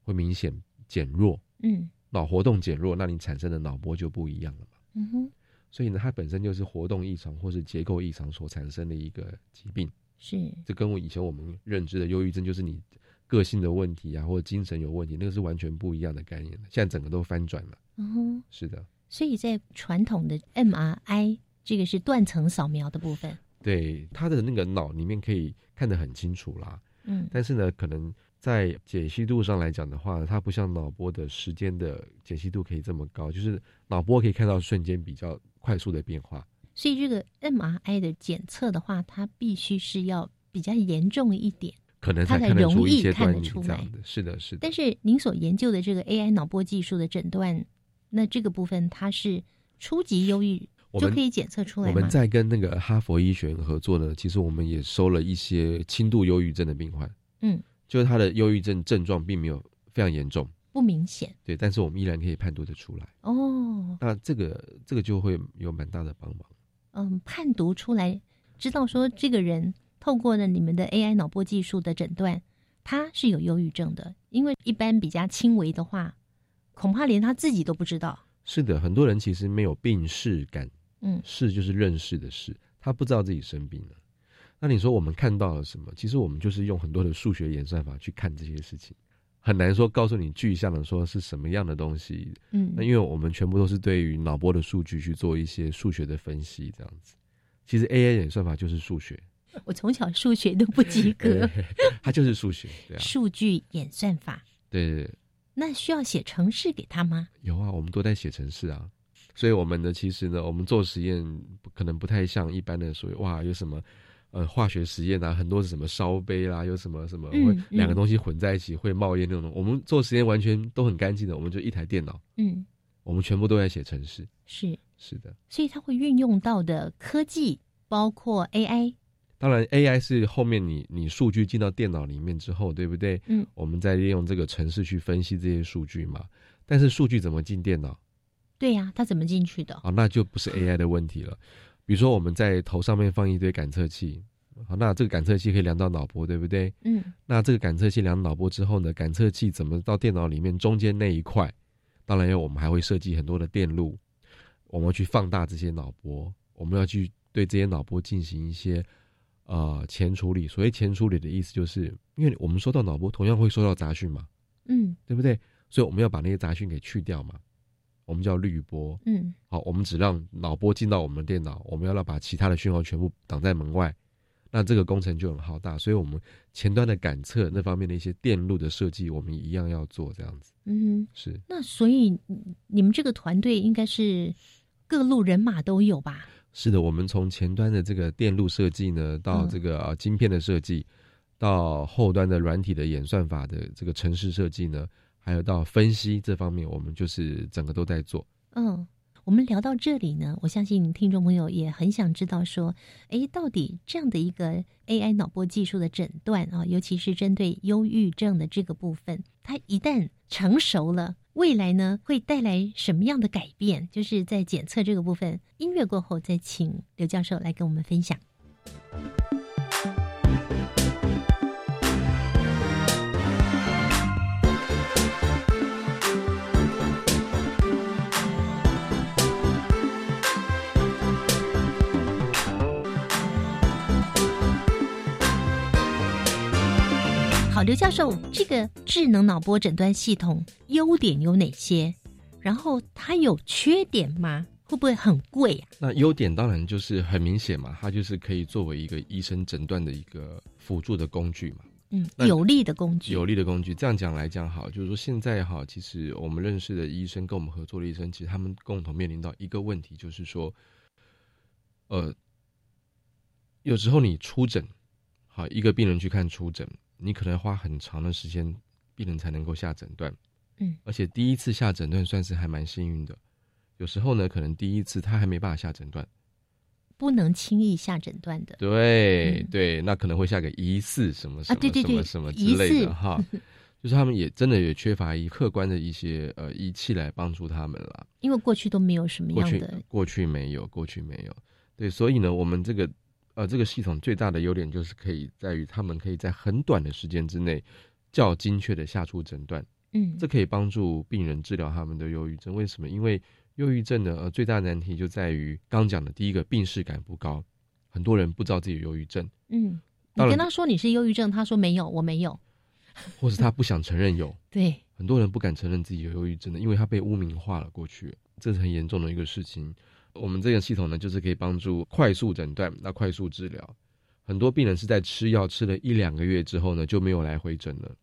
会明显减弱，嗯，脑活动减弱，那你产生的脑波就不一样了嘛，嗯哼，所以呢，它本身就是活动异常或是结构异常所产生的一个疾病，是，这跟我以前我们认知的忧郁症就是你个性的问题啊，或者精神有问题，那个是完全不一样的概念现在整个都翻转了，嗯哼，是的。所以在传统的 MRI，这个是断层扫描的部分。对，他的那个脑里面可以看得很清楚啦。嗯，但是呢，可能在解析度上来讲的话，它不像脑波的时间的解析度可以这么高，就是脑波可以看到瞬间比较快速的变化。所以这个 MRI 的检测的话，它必须是要比较严重一点，可能才看得出一些看得出来的。是的，是的。但是您所研究的这个 AI 脑波技术的诊断。那这个部分它是初级忧郁就可以检测出来我们在跟那个哈佛医学院合作呢，其实我们也收了一些轻度忧郁症的病患。嗯，就是他的忧郁症症状并没有非常严重，不明显。对，但是我们依然可以判读的出来。哦，那这个这个就会有蛮大的帮忙。嗯，判读出来，知道说这个人透过了你们的 AI 脑波技术的诊断，他是有忧郁症的。因为一般比较轻微的话。恐怕连他自己都不知道。是的，很多人其实没有病视感。嗯，视就是认识的视，他不知道自己生病了。那你说我们看到了什么？其实我们就是用很多的数学演算法去看这些事情，很难说告诉你具象的说是什么样的东西。嗯，那因为我们全部都是对于脑波的数据去做一些数学的分析，这样子。其实 AI 演算法就是数学。我从小数学都不及格。(laughs) 它就是数学，对啊。数据演算法，对对对。那需要写程式给他吗？有啊，我们都在写程式啊。所以我们呢，其实呢，我们做实验可能不太像一般的所谓哇，有什么呃化学实验啊，很多是什么烧杯啦，有什么什么会两个东西混在一起会冒烟那种。我们做实验完全都很干净的，我们就一台电脑，嗯，我们全部都在写程式。是是的，所以它会运用到的科技包括 AI。当然，AI 是后面你你数据进到电脑里面之后，对不对？嗯，我们再利用这个程式去分析这些数据嘛。但是数据怎么进电脑？对呀，它怎么进去的？啊，那就不是 (sighs) AI 的问题了。比如说我们在头上面放一堆感测器，好，那这个感测器可以量到脑波，对不对？嗯，那这个感测器量脑波之后呢，感测器怎么到电脑里面中间那一块？当然，要我们还会设计很多的电路，我们要去放大这些脑波，我们要去对这些脑波进行一些。呃，前处理，所谓前处理的意思就是，因为我们收到脑波，同样会收到杂讯嘛，嗯，对不对？所以我们要把那些杂讯给去掉嘛，我们叫滤波，嗯，好，我们只让脑波进到我们的电脑，我们要让把其他的讯号全部挡在门外，那这个工程就很浩大，所以我们前端的感测那方面的一些电路的设计，我们一样要做这样子，嗯，是。那所以你们这个团队应该是各路人马都有吧？是的，我们从前端的这个电路设计呢，到这个啊晶片的设计，到后端的软体的演算法的这个程式设计呢，还有到分析这方面，我们就是整个都在做。嗯，我们聊到这里呢，我相信听众朋友也很想知道说，哎，到底这样的一个 AI 脑波技术的诊断啊，尤其是针对忧郁症的这个部分，它一旦成熟了。未来呢会带来什么样的改变？就是在检测这个部分，音乐过后再请刘教授来跟我们分享。刘教授，这个智能脑波诊断系统优点有哪些？然后它有缺点吗？会不会很贵啊？那优点当然就是很明显嘛，它就是可以作为一个医生诊断的一个辅助的工具嘛。嗯，有力的工具，有力的工具。这样讲来讲好，就是说现在哈，其实我们认识的医生跟我们合作的医生，其实他们共同面临到一个问题，就是说，呃，有时候你出诊，好一个病人去看出诊。你可能花很长的时间，病人才能够下诊断，嗯，而且第一次下诊断算是还蛮幸运的。有时候呢，可能第一次他还没办法下诊断，不能轻易下诊断的。对对，那可能会下个疑似什么什么什么什么之类的哈，(laughs) 就是他们也真的也缺乏一客观的一些呃仪器来帮助他们了。因为过去都没有什么样的，过去没有，过去没有，对，所以呢，我们这个。呃，这个系统最大的优点就是可以在于他们可以在很短的时间之内，较精确的下出诊断。嗯，这可以帮助病人治疗他们的忧郁症。为什么？因为忧郁症的呃最大难题就在于刚讲的第一个病视感不高，很多人不知道自己有忧郁症。嗯，你跟他说你是忧郁症，他说没有，我没有，或是他不想承认有。(laughs) 对，很多人不敢承认自己有忧郁症的，因为他被污名化了。过去这是很严重的一个事情。我们这个系统呢，就是可以帮助快速诊断，那快速治疗。很多病人是在吃药吃了一两个月之后呢，就没有来回诊了。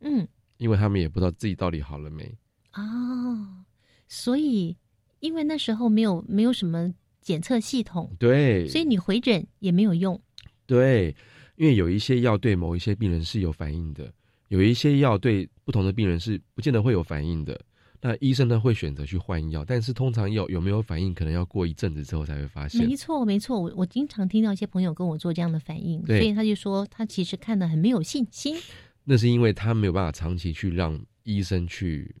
嗯，因为他们也不知道自己到底好了没。哦，所以因为那时候没有没有什么检测系统，对，所以你回诊也没有用。对，因为有一些药对某一些病人是有反应的，有一些药对不同的病人是不见得会有反应的。那医生呢会选择去换药，但是通常有有没有反应，可能要过一阵子之后才会发现。没错，没错，我我经常听到一些朋友跟我做这样的反应，所以他就说他其实看的很没有信心。那是因为他没有办法长期去让医生去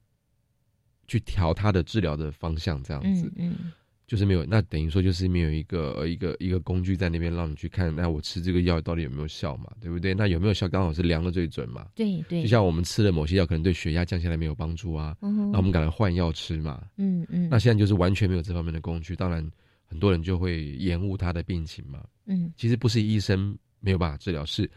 去调他的治疗的方向，这样子。嗯嗯。就是没有，那等于说就是没有一个一个一个工具在那边让你去看，那我吃这个药到底有没有效嘛？对不对？那有没有效刚好是量的最准嘛？对对。就像我们吃了某些药，可能对血压降下来没有帮助啊，那我们赶快换药吃嘛。嗯嗯。那现在就是完全没有这方面的工具，当然很多人就会延误他的病情嘛。嗯。其实不是医生没有办法治疗，是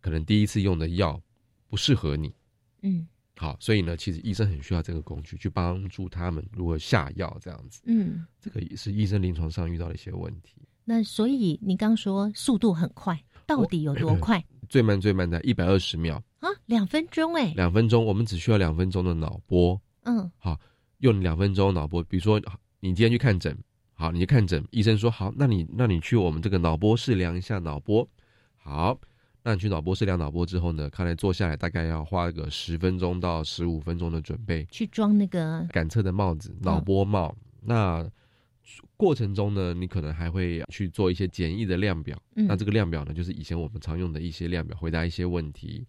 可能第一次用的药不适合你。嗯。好，所以呢，其实医生很需要这个工具去帮助他们如何下药这样子。嗯，这个也是医生临床上遇到的一些问题。那所以你刚说速度很快，到底有多快？(clears throat) 最慢最慢的一百二十秒啊，两分钟哎，两分钟，我们只需要两分钟的脑波。嗯，好，用两分钟脑波，比如说你今天去看诊，好，你去看诊，医生说好，那你那你去我们这个脑波室量一下脑波，好，那你去脑波室量脑波之后呢，看来坐下来大概要花个十分钟到十五分钟的准备，去装那个感测的帽子，脑波帽。那过程中呢，你可能还会去做一些简易的量表，那这个量表呢，就是以前我们常用的一些量表，回答一些问题，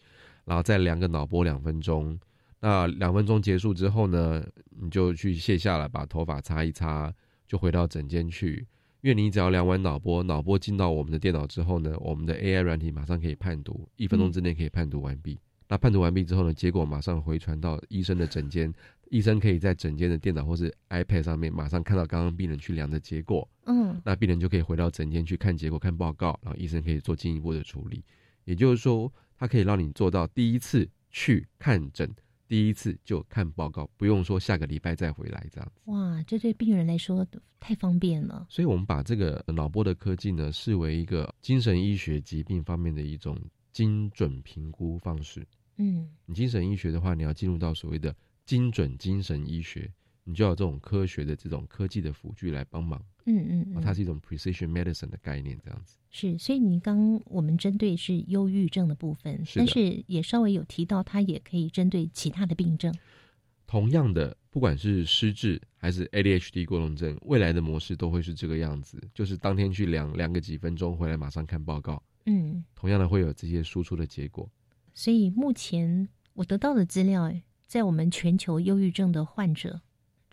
然后再量个脑波两分钟。那两分钟结束之后呢，你就去卸下来，把头发擦一擦，就回到诊间去。因为你只要量完脑波，脑波进到我们的电脑之后呢，我们的 AI 软体马上可以判读，一分钟之内可以判读完毕。那判读完毕之后呢，结果马上回传到医生的诊间，(laughs) 医生可以在诊间的电脑或是 iPad 上面马上看到刚刚病人去量的结果。嗯，那病人就可以回到诊间去看结果、看报告，然后医生可以做进一步的处理。也就是说，它可以让你做到第一次去看诊。第一次就看报告，不用说下个礼拜再回来这样子。哇，这对病人来说太方便了。所以，我们把这个脑波的科技呢，视为一个精神医学疾病方面的一种精准评估方式。嗯，你精神医学的话，你要进入到所谓的精准精神医学。你就要这种科学的这种科技的辅具来帮忙，嗯嗯，它是一种 precision medicine 的概念，这样子。是，所以你刚我们针对是忧郁症的部分，但是也稍微有提到，它也可以针对其他的病症。同样的，不管是失智还是 ADHD 过动症，未来的模式都会是这个样子，就是当天去量量个几分钟，回来马上看报告。嗯，同样的会有这些输出的结果。所以目前我得到的资料，在我们全球忧郁症的患者。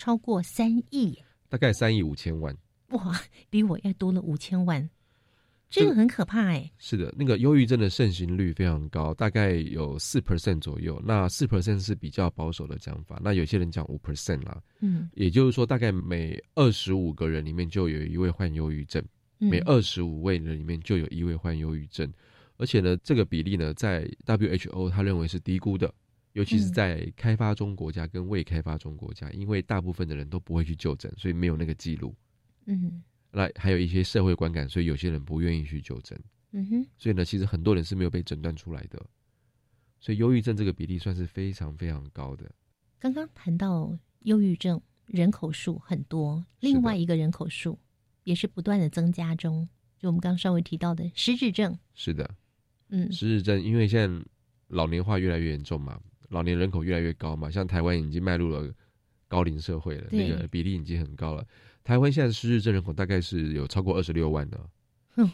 超过三亿，大概三亿五千万。哇，比我要多了五千万，这个很可怕哎。是的，那个忧郁症的盛行率非常高，大概有四 percent 左右。那四 percent 是比较保守的讲法，那有些人讲五 percent 啦。嗯，也就是说，大概每二十五个人里面就有一位患忧郁症，每二十五位人里面就有一位患忧郁症，而且呢，这个比例呢，在 WHO 他认为是低估的。尤其是在开发中国家跟未开发中国家，因为大部分的人都不会去就诊，所以没有那个记录。嗯，那还有一些社会观感，所以有些人不愿意去就诊。嗯哼，所以呢，其实很多人是没有被诊断出来的。所以忧郁症这个比例算是非常非常高的。刚刚谈到忧郁症人口数很多，另外一个人口数也是不断的增加中。就我们刚刚稍微提到的失智症。是的，嗯，失智症因为现在老年化越来越严重嘛。老年人口越来越高嘛，像台湾已经迈入了高龄社会了，那个比例已经很高了。台湾现在失智症人口大概是有超过二十六万的，(laughs)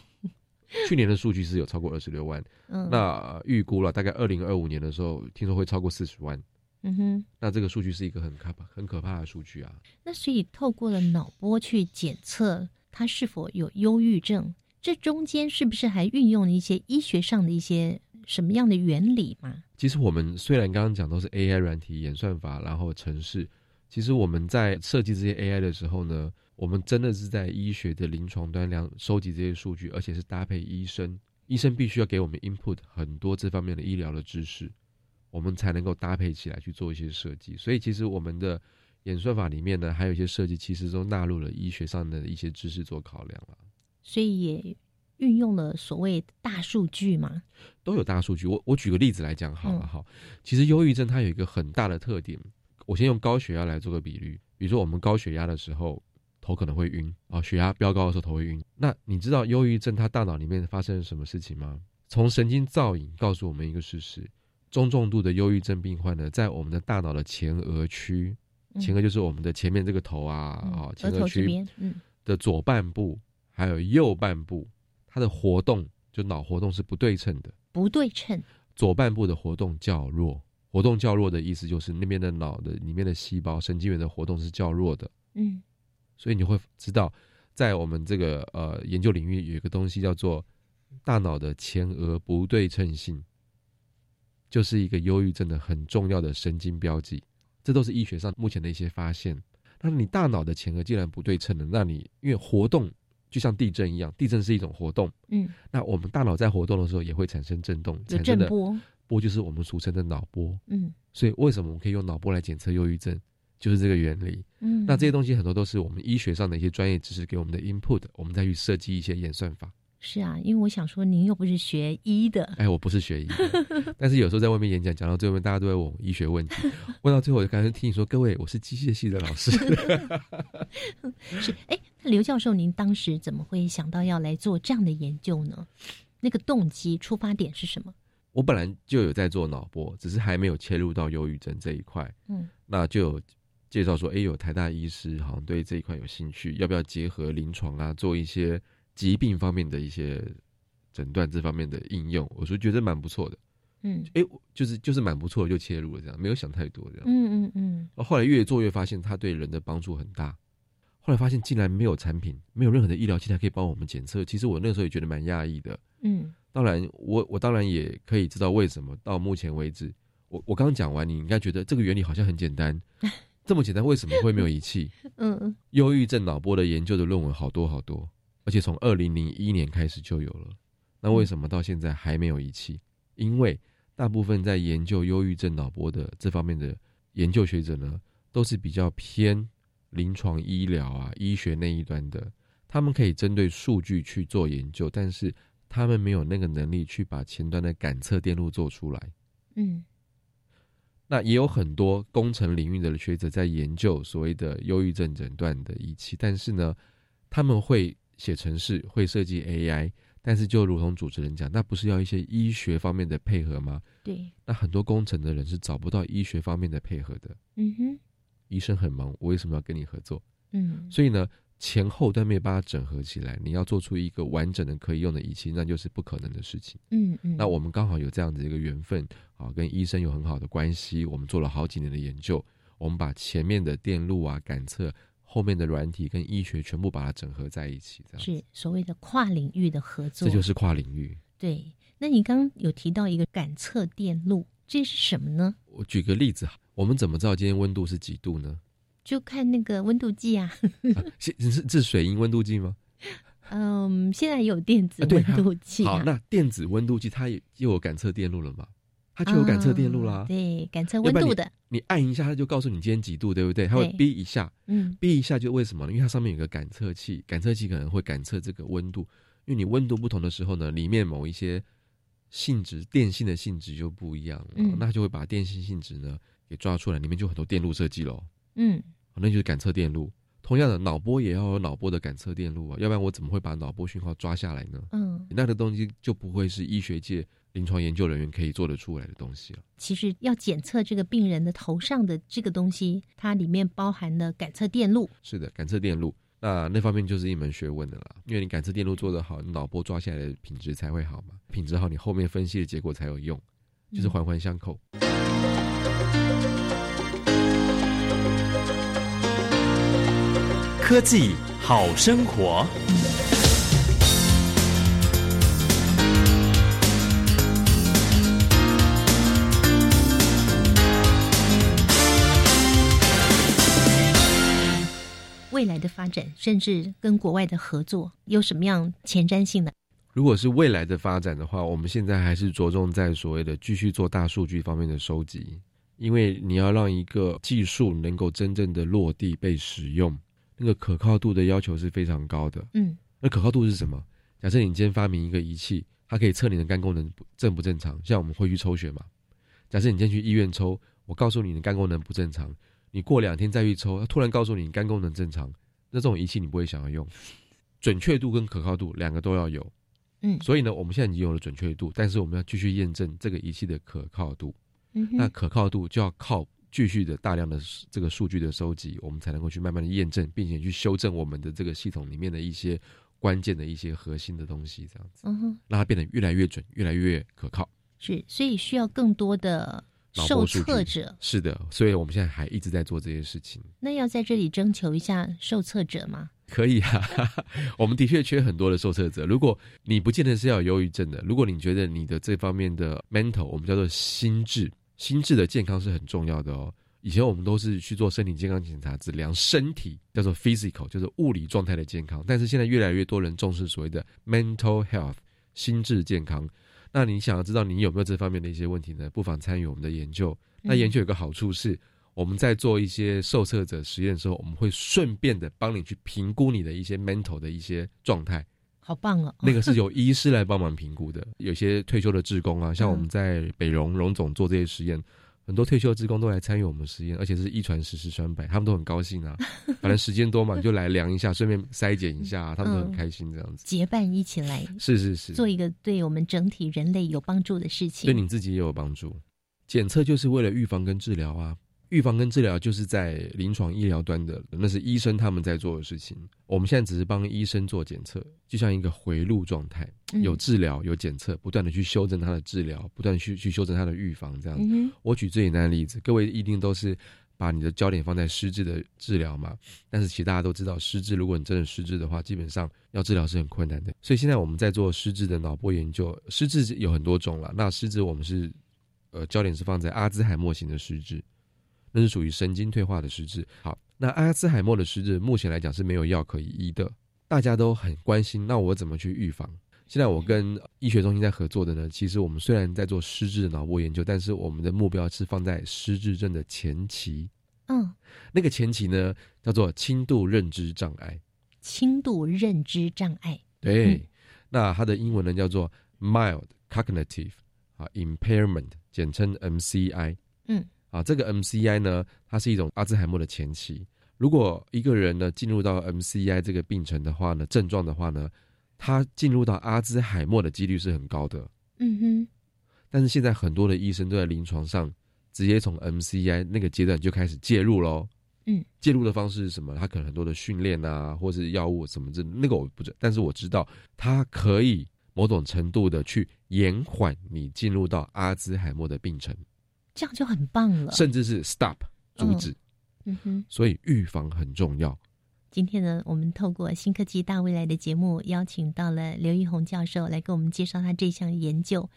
去年的数据是有超过二十六万。嗯，那预估了大概二零二五年的时候，听说会超过四十万。嗯哼，那这个数据是一个很可怕、很可怕的数据啊。那所以透过了脑波去检测他是否有忧郁症，这中间是不是还运用了一些医学上的一些？什么样的原理嘛？其实我们虽然刚刚讲都是 AI 软体演算法，然后城市，其实我们在设计这些 AI 的时候呢，我们真的是在医学的临床端量收集这些数据，而且是搭配医生，医生必须要给我们 input 很多这方面的医疗的知识，我们才能够搭配起来去做一些设计。所以其实我们的演算法里面呢，还有一些设计其实都纳入了医学上的一些知识做考量了。所以也。运用了所谓大数据吗？都有大数据。我我举个例子来讲好了哈。其实忧郁症它有一个很大的特点。我先用高血压来做个比喻。比如说我们高血压的时候，头可能会晕啊，血压飙高的时候头会晕。那你知道忧郁症它大脑里面发生了什么事情吗？从神经造影告诉我们一个事实：中重度的忧郁症病患呢，在我们的大脑的前额区，前额就是我们的前面这个头啊啊，前额区的左半部还有右半部。它的活动就脑活动是不对称的，不对称。左半部的活动较弱，活动较弱的意思就是那边的脑的里面的细胞神经元的活动是较弱的。嗯，所以你会知道，在我们这个呃研究领域有一个东西叫做大脑的前额不对称性，就是一个忧郁症的很重要的神经标记。这都是医学上目前的一些发现。那你大脑的前额既然不对称了，那你因为活动。就像地震一样，地震是一种活动。嗯，那我们大脑在活动的时候也会产生震动，产生的波波就是我们俗称的脑波。嗯，所以为什么我们可以用脑波来检测忧郁症？就是这个原理。嗯，那这些东西很多都是我们医学上的一些专业知识给我们的 input，我们再去设计一些演算法。是啊，因为我想说，您又不是学医的，哎，我不是学医的，(laughs) 但是有时候在外面演讲，讲到最后，大家都会问我医学问题，问到最后，我就刚才听你说，各位，我是机械系的老师。(laughs) 是，哎，刘教授，您当时怎么会想到要来做这样的研究呢？那个动机、出发点是什么？我本来就有在做脑波，只是还没有切入到忧郁症这一块。嗯，那就有介绍说，哎，有台大医师好像对这一块有兴趣，要不要结合临床啊，做一些疾病方面的一些诊断这方面的应用？我是觉得蛮不错的。嗯，哎，就是就是蛮不错的，就切入了这样，没有想太多这样。嗯嗯嗯。后来越做越发现，它对人的帮助很大。后来发现竟然没有产品，没有任何的医疗器材可以帮我们检测。其实我那时候也觉得蛮讶异的。嗯，当然，我我当然也可以知道为什么到目前为止，我我刚刚讲完，你应该觉得这个原理好像很简单，(laughs) 这么简单，为什么会没有仪器？嗯嗯，忧郁症脑波的研究的论文好多好多，而且从二零零一年开始就有了。那为什么到现在还没有仪器？因为大部分在研究忧郁症脑波的这方面的研究学者呢，都是比较偏临床医疗啊、医学那一端的，他们可以针对数据去做研究，但是他们没有那个能力去把前端的感测电路做出来。嗯，那也有很多工程领域的学者在研究所谓的忧郁症诊断的仪器，但是呢，他们会写程式，会设计 AI，但是就如同主持人讲，那不是要一些医学方面的配合吗？对，那很多工程的人是找不到医学方面的配合的。嗯哼，医生很忙，我为什么要跟你合作？嗯，所以呢，前后端没有办法整合起来，你要做出一个完整的可以用的仪器，那就是不可能的事情。嗯嗯，那我们刚好有这样子一个缘分啊，跟医生有很好的关系，我们做了好几年的研究，我们把前面的电路啊、感测，后面的软体跟医学全部把它整合在一起，这样是所谓的跨领域的合作，这就是跨领域。对，那你刚刚有提到一个感测电路，这是什么呢？我举个例子，我们怎么知道今天温度是几度呢？就看那个温度计啊，是是是水银温度计吗？嗯，现在有电子温度计、啊好，那电子温度计它也又有感测电路了嘛？它就有感测电路啦。啊对，感测温度的，你按一下，它就告诉你今天几度，对不对？它会对逼一下，嗯逼一下就为什么呢？因为它上面有个感测器，感测器可能会感测这个温度，因为你温度不同的时候呢，里面某一些性质电性的性质就不一样了，嗯那就会把电性性质呢给抓出来，里面就很多电路设计喽，嗯那就是感测电路。同样的，脑波也要有脑波的感测电路啊，要不然我怎么会把脑波讯号抓下来呢？嗯，那个东西就不会是医学界临床研究人员可以做得出来的东西了。其实要检测这个病人的头上的这个东西，它里面包含了感测电路，是的，感测电路，那那方面就是一门学问的啦。因为你感测电路做得好，你脑波抓下来的品质才会好嘛，品质好，你后面分析的结果才有用，就是环环相扣。科技好生活。发展，甚至跟国外的合作有什么样前瞻性的？如果是未来的发展的话，我们现在还是着重在所谓的继续做大数据方面的收集，因为你要让一个技术能够真正的落地被使用，那个可靠度的要求是非常高的。嗯，那可靠度是什么？假设你今天发明一个仪器，它可以测你的肝功能正不正常，像我们会去抽血嘛。假设你今天去医院抽，我告诉你你肝功能不正常，你过两天再去抽，它突然告诉你你肝功能正常，那这种仪器你不会想要用。准确度跟可靠度两个都要有。嗯所以呢，我们现在已经有了准确度，但是我们要继续验证这个仪器的可靠度。嗯哼那可靠度就要靠继续的大量的这个数据的收集，我们才能够去慢慢的验证，并且去修正我们的这个系统里面的一些关键的一些核心的东西，这样子嗯哼，让它变得越来越准，越来越可靠。是，所以需要更多的受测者。是的，所以我们现在还一直在做这些事情。那要在这里征求一下受测者吗？可以啊，(laughs) 我们的确缺很多的受测者。如果你不见得是要有忧郁症的，如果你觉得你的这方面的 mental，我们叫做心智，心智的健康是很重要的哦。以前我们都是去做身体健康检查，只量身体，叫做 physical，就是物理状态的健康。但是现在越来越多人重视所谓的 mental health，心智健康。那你想要知道你有没有这方面的一些问题呢？不妨参与我们的研究。那研究有个好处是，我们在做一些受测者实验的时候，我们会顺便的帮你去评估你的一些 mental 的一些状态。好棒哦！那个是由医师来帮忙评估的。有些退休的职工啊，像我们在北荣荣总做这些实验，很多退休职工都来参与我们实验，而且是一传十，十传百，他们都很高兴啊。(laughs) 反正时间多嘛，就来量一下，顺便筛检一下，他们都很开心这样子。结伴一起来，是是是，做一个对我们整体人类有帮助的事情，对你自己也有帮助。检测就是为了预防跟治疗啊。预防跟治疗就是在临床医疗端的，那是医生他们在做的事情。我们现在只是帮医生做检测，就像一个回路状态，有治疗有检测，不断的去修正他的治疗，不断去去修正他的预防，这样。我举最简单的例子，各位一定都是把你的焦点放在失智的治疗嘛。但是其实大家都知道，失智如果你真的失智的话，基本上要治疗是很困难的。所以现在我们在做失智的脑波研究，失智有很多种了。那失智我们是呃焦点是放在阿兹海默型的失智。那是属于神经退化的失智。好，那阿兹海默的失智目前来讲是没有药可以医的，大家都很关心。那我怎么去预防？现在我跟医学中心在合作的呢？其实我们虽然在做失智的脑波研究，但是我们的目标是放在失智症的前期。嗯，那个前期呢，叫做轻度认知障碍。轻度认知障碍。对，那它的英文呢叫做 mild cognitive 啊 impairment，简称 MCI。嗯。啊，这个 MCI 呢，它是一种阿兹海默的前期。如果一个人呢进入到 MCI 这个病程的话呢，症状的话呢，他进入到阿兹海默的几率是很高的。嗯哼。但是现在很多的医生都在临床上直接从 MCI 那个阶段就开始介入喽。嗯。介入的方式是什么？他可能很多的训练啊，或是药物什么这那个我不知，但是我知道它可以某种程度的去延缓你进入到阿兹海默的病程。这样就很棒了，甚至是 stop 阻止，嗯哼，所以预防很重要。今天呢，我们透过新科技大未来的节目，邀请到了刘玉红教授来给我们介绍他这项研究。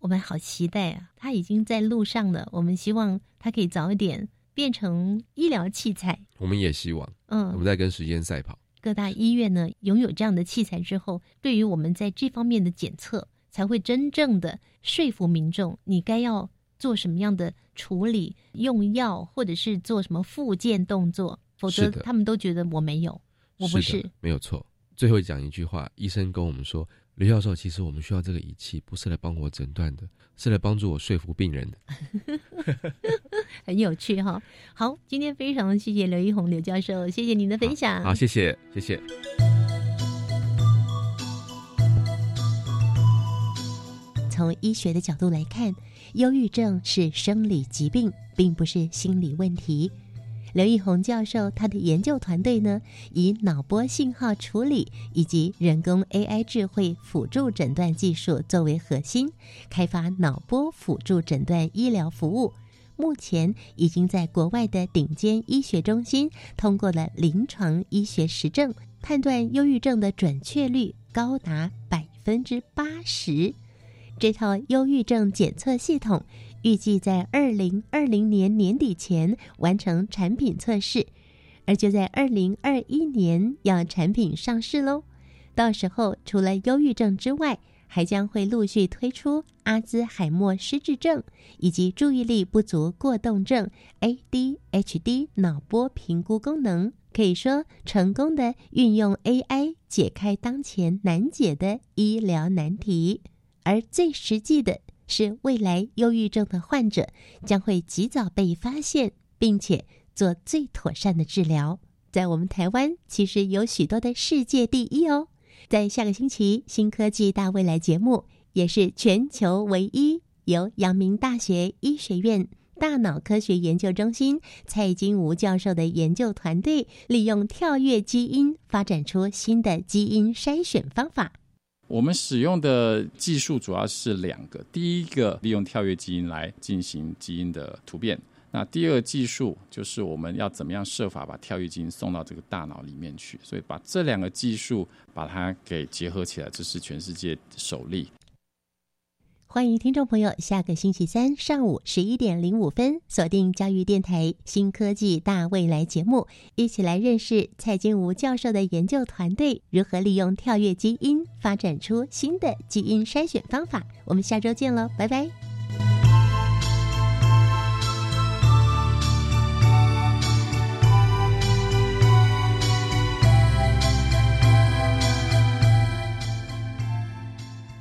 我们好期待啊！他已经在路上了，我们希望他可以早一点变成医疗器材。我们也希望，嗯，我们在跟时间赛跑。各大医院呢，拥有这样的器材之后，对于我们在这方面的检测，才会真正的说服民众，你该要。做什么样的处理，用药或者是做什么复健动作，否则他们都觉得我没有，我不是，没有错。最后讲一句话，医生跟我们说，刘教授，其实我们需要这个仪器，不是来帮我诊断的，是来帮助我说服病人的。(laughs) 很有趣哈。好，今天非常谢谢刘一红刘教授，谢谢您的分享。好，谢谢，谢谢。从医学的角度来看。忧郁症是生理疾病，并不是心理问题。刘奕宏教授他的研究团队呢，以脑波信号处理以及人工 AI 智慧辅助诊断技术作为核心，开发脑波辅助诊断医疗服务。目前已经在国外的顶尖医学中心通过了临床医学实证，判断忧郁症的准确率高达百分之八十。这套忧郁症检测系统预计在二零二零年年底前完成产品测试，而就在二零二一年要产品上市喽。到时候除了忧郁症之外，还将会陆续推出阿兹海默失智症以及注意力不足过动症 （ADHD） 脑波评估功能。可以说，成功的运用 AI 解开当前难解的医疗难题。而最实际的是，未来忧郁症的患者将会及早被发现，并且做最妥善的治疗。在我们台湾，其实有许多的世界第一哦。在下个星期，《新科技大未来》节目也是全球唯一由阳明大学医学院大脑科学研究中心蔡金吴教授的研究团队，利用跳跃基因发展出新的基因筛选方法。我们使用的技术主要是两个，第一个利用跳跃基因来进行基因的突变，那第二个技术就是我们要怎么样设法把跳跃基因送到这个大脑里面去，所以把这两个技术把它给结合起来，这是全世界首例。欢迎听众朋友，下个星期三上午十一点零五分锁定教育电台《新科技大未来》节目，一起来认识蔡金吴教授的研究团队如何利用跳跃基因发展出新的基因筛选方法。我们下周见喽，拜拜。